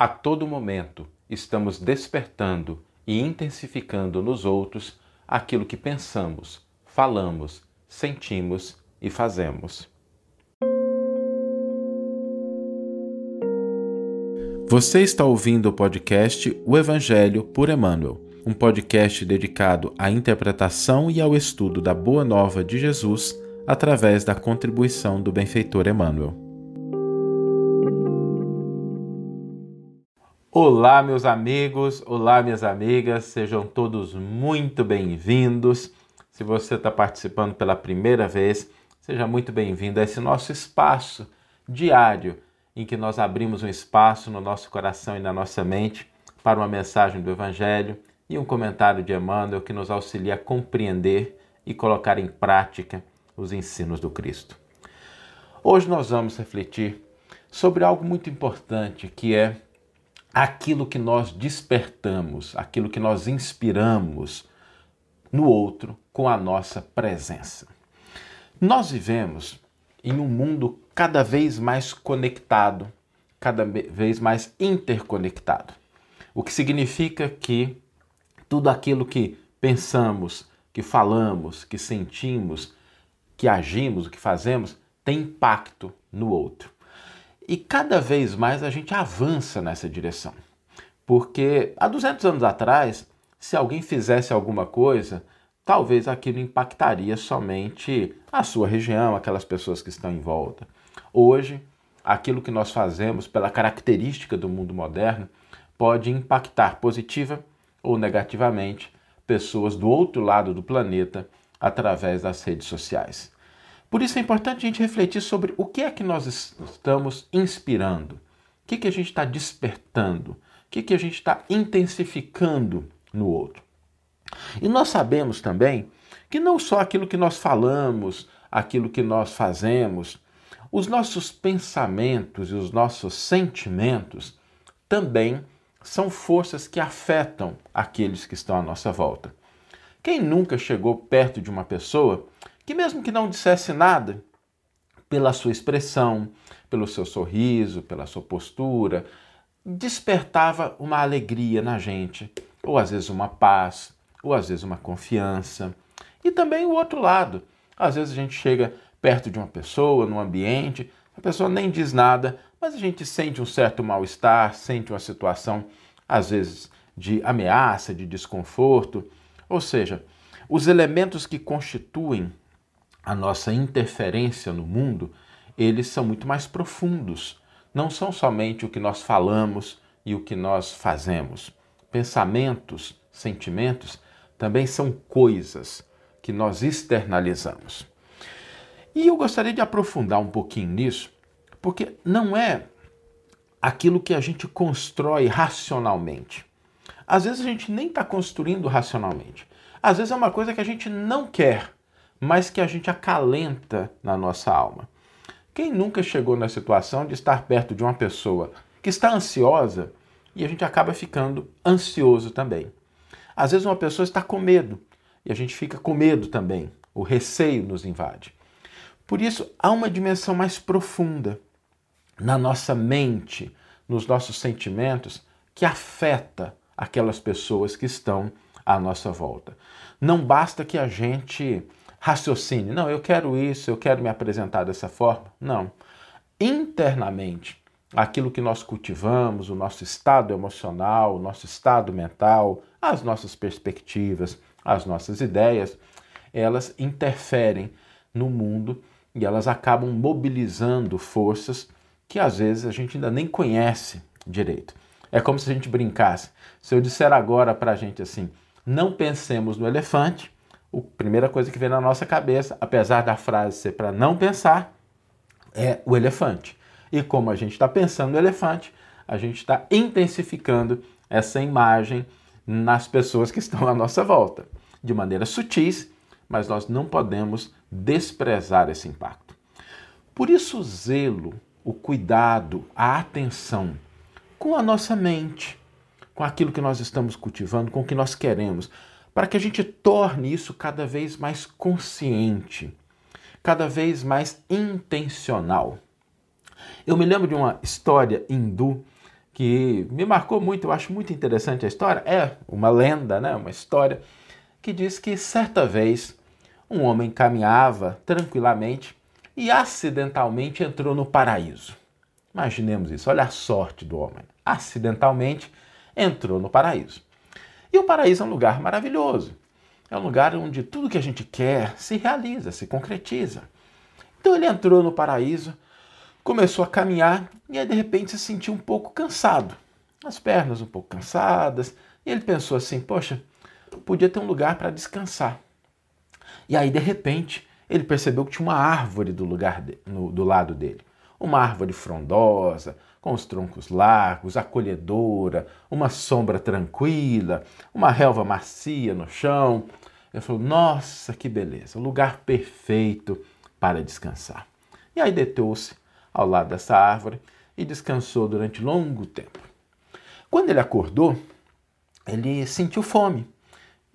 A todo momento estamos despertando e intensificando nos outros aquilo que pensamos, falamos, sentimos e fazemos. Você está ouvindo o podcast O Evangelho por Emmanuel, um podcast dedicado à interpretação e ao estudo da Boa Nova de Jesus através da contribuição do benfeitor Emmanuel. Olá, meus amigos, olá, minhas amigas, sejam todos muito bem-vindos. Se você está participando pela primeira vez, seja muito bem-vindo a esse nosso espaço diário em que nós abrimos um espaço no nosso coração e na nossa mente para uma mensagem do Evangelho e um comentário de Emmanuel que nos auxilia a compreender e colocar em prática os ensinos do Cristo. Hoje nós vamos refletir sobre algo muito importante que é aquilo que nós despertamos, aquilo que nós inspiramos no outro com a nossa presença. Nós vivemos em um mundo cada vez mais conectado, cada vez mais interconectado. O que significa que tudo aquilo que pensamos, que falamos, que sentimos, que agimos, o que fazemos, tem impacto no outro. E cada vez mais a gente avança nessa direção. Porque há 200 anos atrás, se alguém fizesse alguma coisa, talvez aquilo impactaria somente a sua região, aquelas pessoas que estão em volta. Hoje, aquilo que nós fazemos, pela característica do mundo moderno, pode impactar positiva ou negativamente pessoas do outro lado do planeta através das redes sociais. Por isso é importante a gente refletir sobre o que é que nós estamos inspirando, o que, que a gente está despertando, o que, que a gente está intensificando no outro. E nós sabemos também que não só aquilo que nós falamos, aquilo que nós fazemos, os nossos pensamentos e os nossos sentimentos também são forças que afetam aqueles que estão à nossa volta. Quem nunca chegou perto de uma pessoa que, mesmo que não dissesse nada, pela sua expressão, pelo seu sorriso, pela sua postura, despertava uma alegria na gente, ou às vezes uma paz, ou às vezes uma confiança. E também o outro lado. Às vezes a gente chega perto de uma pessoa, num ambiente, a pessoa nem diz nada, mas a gente sente um certo mal-estar, sente uma situação, às vezes, de ameaça, de desconforto. Ou seja, os elementos que constituem a nossa interferência no mundo, eles são muito mais profundos. Não são somente o que nós falamos e o que nós fazemos. Pensamentos, sentimentos também são coisas que nós externalizamos. E eu gostaria de aprofundar um pouquinho nisso, porque não é aquilo que a gente constrói racionalmente. Às vezes a gente nem está construindo racionalmente. Às vezes é uma coisa que a gente não quer, mas que a gente acalenta na nossa alma. Quem nunca chegou na situação de estar perto de uma pessoa que está ansiosa e a gente acaba ficando ansioso também? Às vezes uma pessoa está com medo e a gente fica com medo também. O receio nos invade. Por isso, há uma dimensão mais profunda na nossa mente, nos nossos sentimentos, que afeta aquelas pessoas que estão à nossa volta. Não basta que a gente raciocine, não, eu quero isso, eu quero me apresentar dessa forma. Não. Internamente, aquilo que nós cultivamos, o nosso estado emocional, o nosso estado mental, as nossas perspectivas, as nossas ideias, elas interferem no mundo e elas acabam mobilizando forças que às vezes a gente ainda nem conhece direito. É como se a gente brincasse. Se eu disser agora para a gente assim, não pensemos no elefante, a primeira coisa que vem na nossa cabeça, apesar da frase ser para não pensar, é o elefante. E como a gente está pensando no elefante, a gente está intensificando essa imagem nas pessoas que estão à nossa volta, de maneira sutis, mas nós não podemos desprezar esse impacto. Por isso, o zelo, o cuidado, a atenção com a nossa mente, com aquilo que nós estamos cultivando, com o que nós queremos, para que a gente torne isso cada vez mais consciente, cada vez mais intencional. Eu me lembro de uma história hindu que me marcou muito, eu acho muito interessante a história. É uma lenda, né? uma história que diz que certa vez um homem caminhava tranquilamente e acidentalmente entrou no paraíso. Imaginemos isso, olha a sorte do homem. Acidentalmente entrou no paraíso. E o paraíso é um lugar maravilhoso. É um lugar onde tudo que a gente quer se realiza, se concretiza. Então ele entrou no paraíso, começou a caminhar e aí de repente se sentiu um pouco cansado. As pernas um pouco cansadas. E ele pensou assim: poxa, podia ter um lugar para descansar. E aí de repente ele percebeu que tinha uma árvore do, lugar de, no, do lado dele. Uma árvore frondosa, com os troncos largos, acolhedora, uma sombra tranquila, uma relva macia no chão. Ele falou: Nossa, que beleza, lugar perfeito para descansar. E aí deitou-se ao lado dessa árvore e descansou durante longo tempo. Quando ele acordou, ele sentiu fome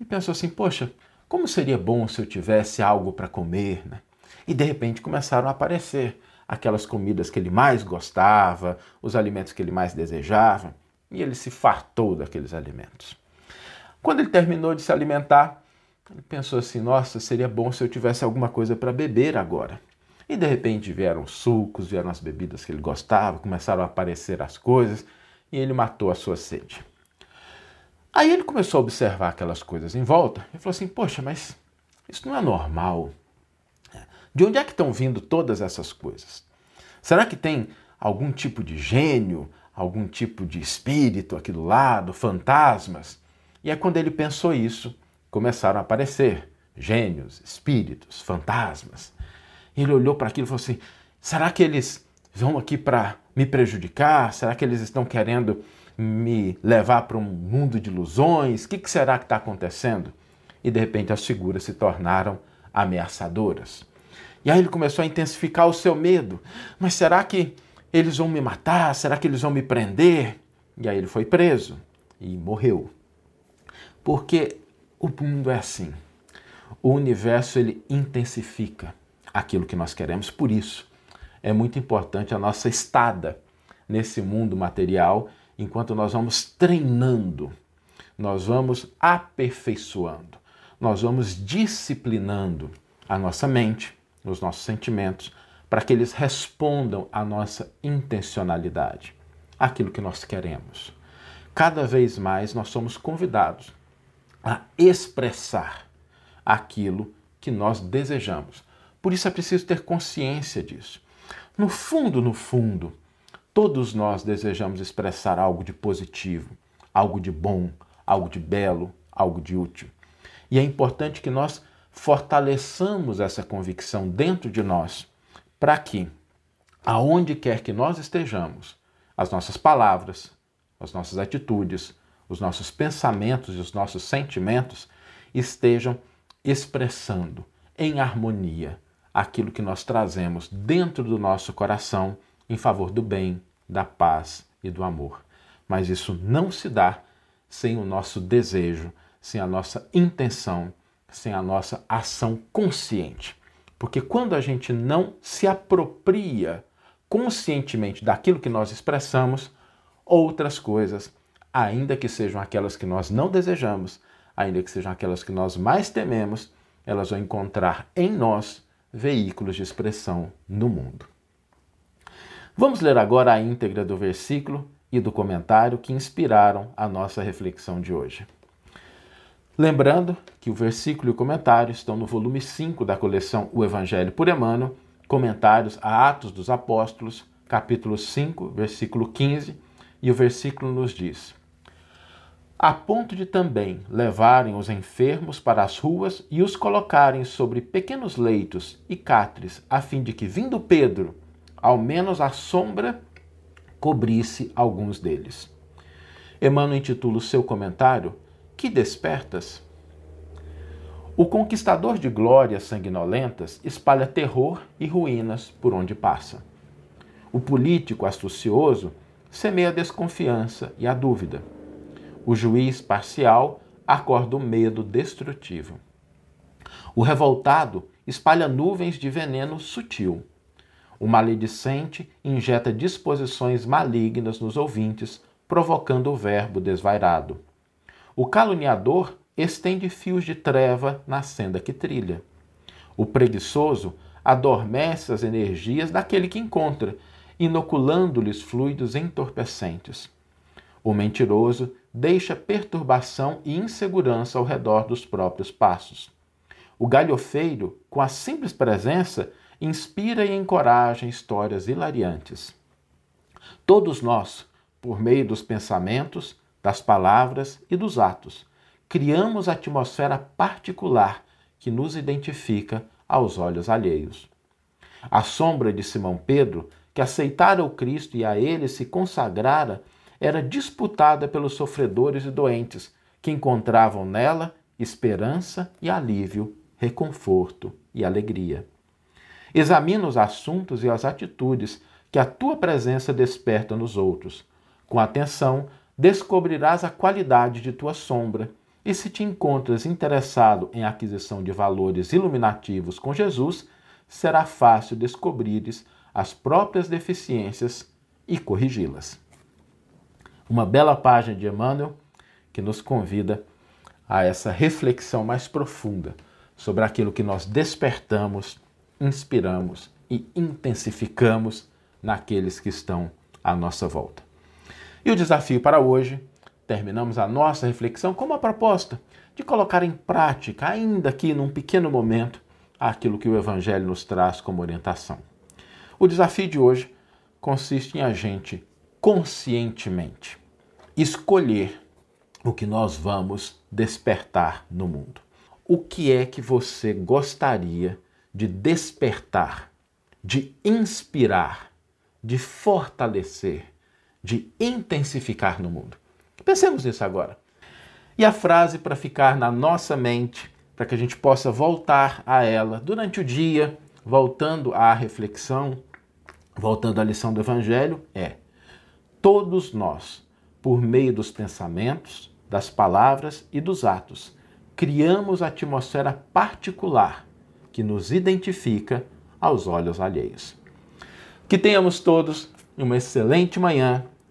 e pensou assim: Poxa, como seria bom se eu tivesse algo para comer? Né? E de repente começaram a aparecer aquelas comidas que ele mais gostava, os alimentos que ele mais desejava, e ele se fartou daqueles alimentos. Quando ele terminou de se alimentar, ele pensou assim: nossa, seria bom se eu tivesse alguma coisa para beber agora. E de repente vieram sucos, vieram as bebidas que ele gostava, começaram a aparecer as coisas, e ele matou a sua sede. Aí ele começou a observar aquelas coisas em volta e falou assim: Poxa, mas isso não é normal. De onde é que estão vindo todas essas coisas? Será que tem algum tipo de gênio, algum tipo de espírito aqui do lado, fantasmas? E é quando ele pensou isso, começaram a aparecer gênios, espíritos, fantasmas. Ele olhou para aquilo e falou assim: será que eles vão aqui para me prejudicar? Será que eles estão querendo me levar para um mundo de ilusões? O que, que será que está acontecendo? E de repente as figuras se tornaram ameaçadoras. E aí ele começou a intensificar o seu medo. Mas será que eles vão me matar? Será que eles vão me prender? E aí ele foi preso e morreu. Porque o mundo é assim. O universo ele intensifica aquilo que nós queremos. Por isso, é muito importante a nossa estada nesse mundo material, enquanto nós vamos treinando, nós vamos aperfeiçoando, nós vamos disciplinando a nossa mente, nos nossos sentimentos, para que eles respondam à nossa intencionalidade, aquilo que nós queremos. Cada vez mais nós somos convidados a expressar aquilo que nós desejamos. Por isso é preciso ter consciência disso. No fundo, no fundo, todos nós desejamos expressar algo de positivo, algo de bom, algo de belo, algo de útil. E é importante que nós fortaleçamos essa convicção dentro de nós, para que, aonde quer que nós estejamos, as nossas palavras, as nossas atitudes, os nossos pensamentos e os nossos sentimentos estejam expressando em harmonia aquilo que nós trazemos dentro do nosso coração em favor do bem, da paz e do amor. Mas isso não se dá sem o nosso desejo, sem a nossa intenção sem a nossa ação consciente. Porque quando a gente não se apropria conscientemente daquilo que nós expressamos, outras coisas, ainda que sejam aquelas que nós não desejamos, ainda que sejam aquelas que nós mais tememos, elas vão encontrar em nós veículos de expressão no mundo. Vamos ler agora a íntegra do versículo e do comentário que inspiraram a nossa reflexão de hoje. Lembrando que o versículo e o comentário estão no volume 5 da coleção O Evangelho por Emmanuel, comentários a Atos dos Apóstolos, capítulo 5, versículo 15, e o versículo nos diz: A ponto de também levarem os enfermos para as ruas e os colocarem sobre pequenos leitos e catres, a fim de que, vindo Pedro, ao menos a sombra cobrisse alguns deles. Emmanuel intitula o seu comentário que despertas? O conquistador de glórias sanguinolentas espalha terror e ruínas por onde passa. O político astucioso semeia a desconfiança e a dúvida. O juiz parcial acorda o medo destrutivo. O revoltado espalha nuvens de veneno sutil. O maledicente injeta disposições malignas nos ouvintes provocando o verbo desvairado. O caluniador estende fios de treva na senda que trilha. O preguiçoso adormece as energias daquele que encontra, inoculando-lhes fluidos entorpecentes. O mentiroso deixa perturbação e insegurança ao redor dos próprios passos. O galhofeiro, com a simples presença, inspira e encoraja histórias hilariantes. Todos nós, por meio dos pensamentos, das palavras e dos atos, criamos a atmosfera particular que nos identifica aos olhos alheios. A sombra de Simão Pedro, que aceitara o Cristo e a ele se consagrara, era disputada pelos sofredores e doentes, que encontravam nela esperança e alívio, reconforto e alegria. Examina os assuntos e as atitudes que a tua presença desperta nos outros. Com atenção, descobrirás a qualidade de tua sombra. E se te encontras interessado em aquisição de valores iluminativos com Jesus, será fácil descobrires as próprias deficiências e corrigi-las. Uma bela página de Emmanuel que nos convida a essa reflexão mais profunda sobre aquilo que nós despertamos inspiramos e intensificamos naqueles que estão à nossa volta. E o desafio para hoje, terminamos a nossa reflexão com uma proposta de colocar em prática, ainda aqui num pequeno momento, aquilo que o Evangelho nos traz como orientação. O desafio de hoje consiste em a gente conscientemente escolher o que nós vamos despertar no mundo. O que é que você gostaria de despertar, de inspirar, de fortalecer, de intensificar no mundo. Pensemos nisso agora. E a frase para ficar na nossa mente, para que a gente possa voltar a ela durante o dia, voltando à reflexão, voltando à lição do Evangelho, é: todos nós, por meio dos pensamentos, das palavras e dos atos, criamos a atmosfera particular que nos identifica aos olhos alheios. Que tenhamos todos uma excelente manhã,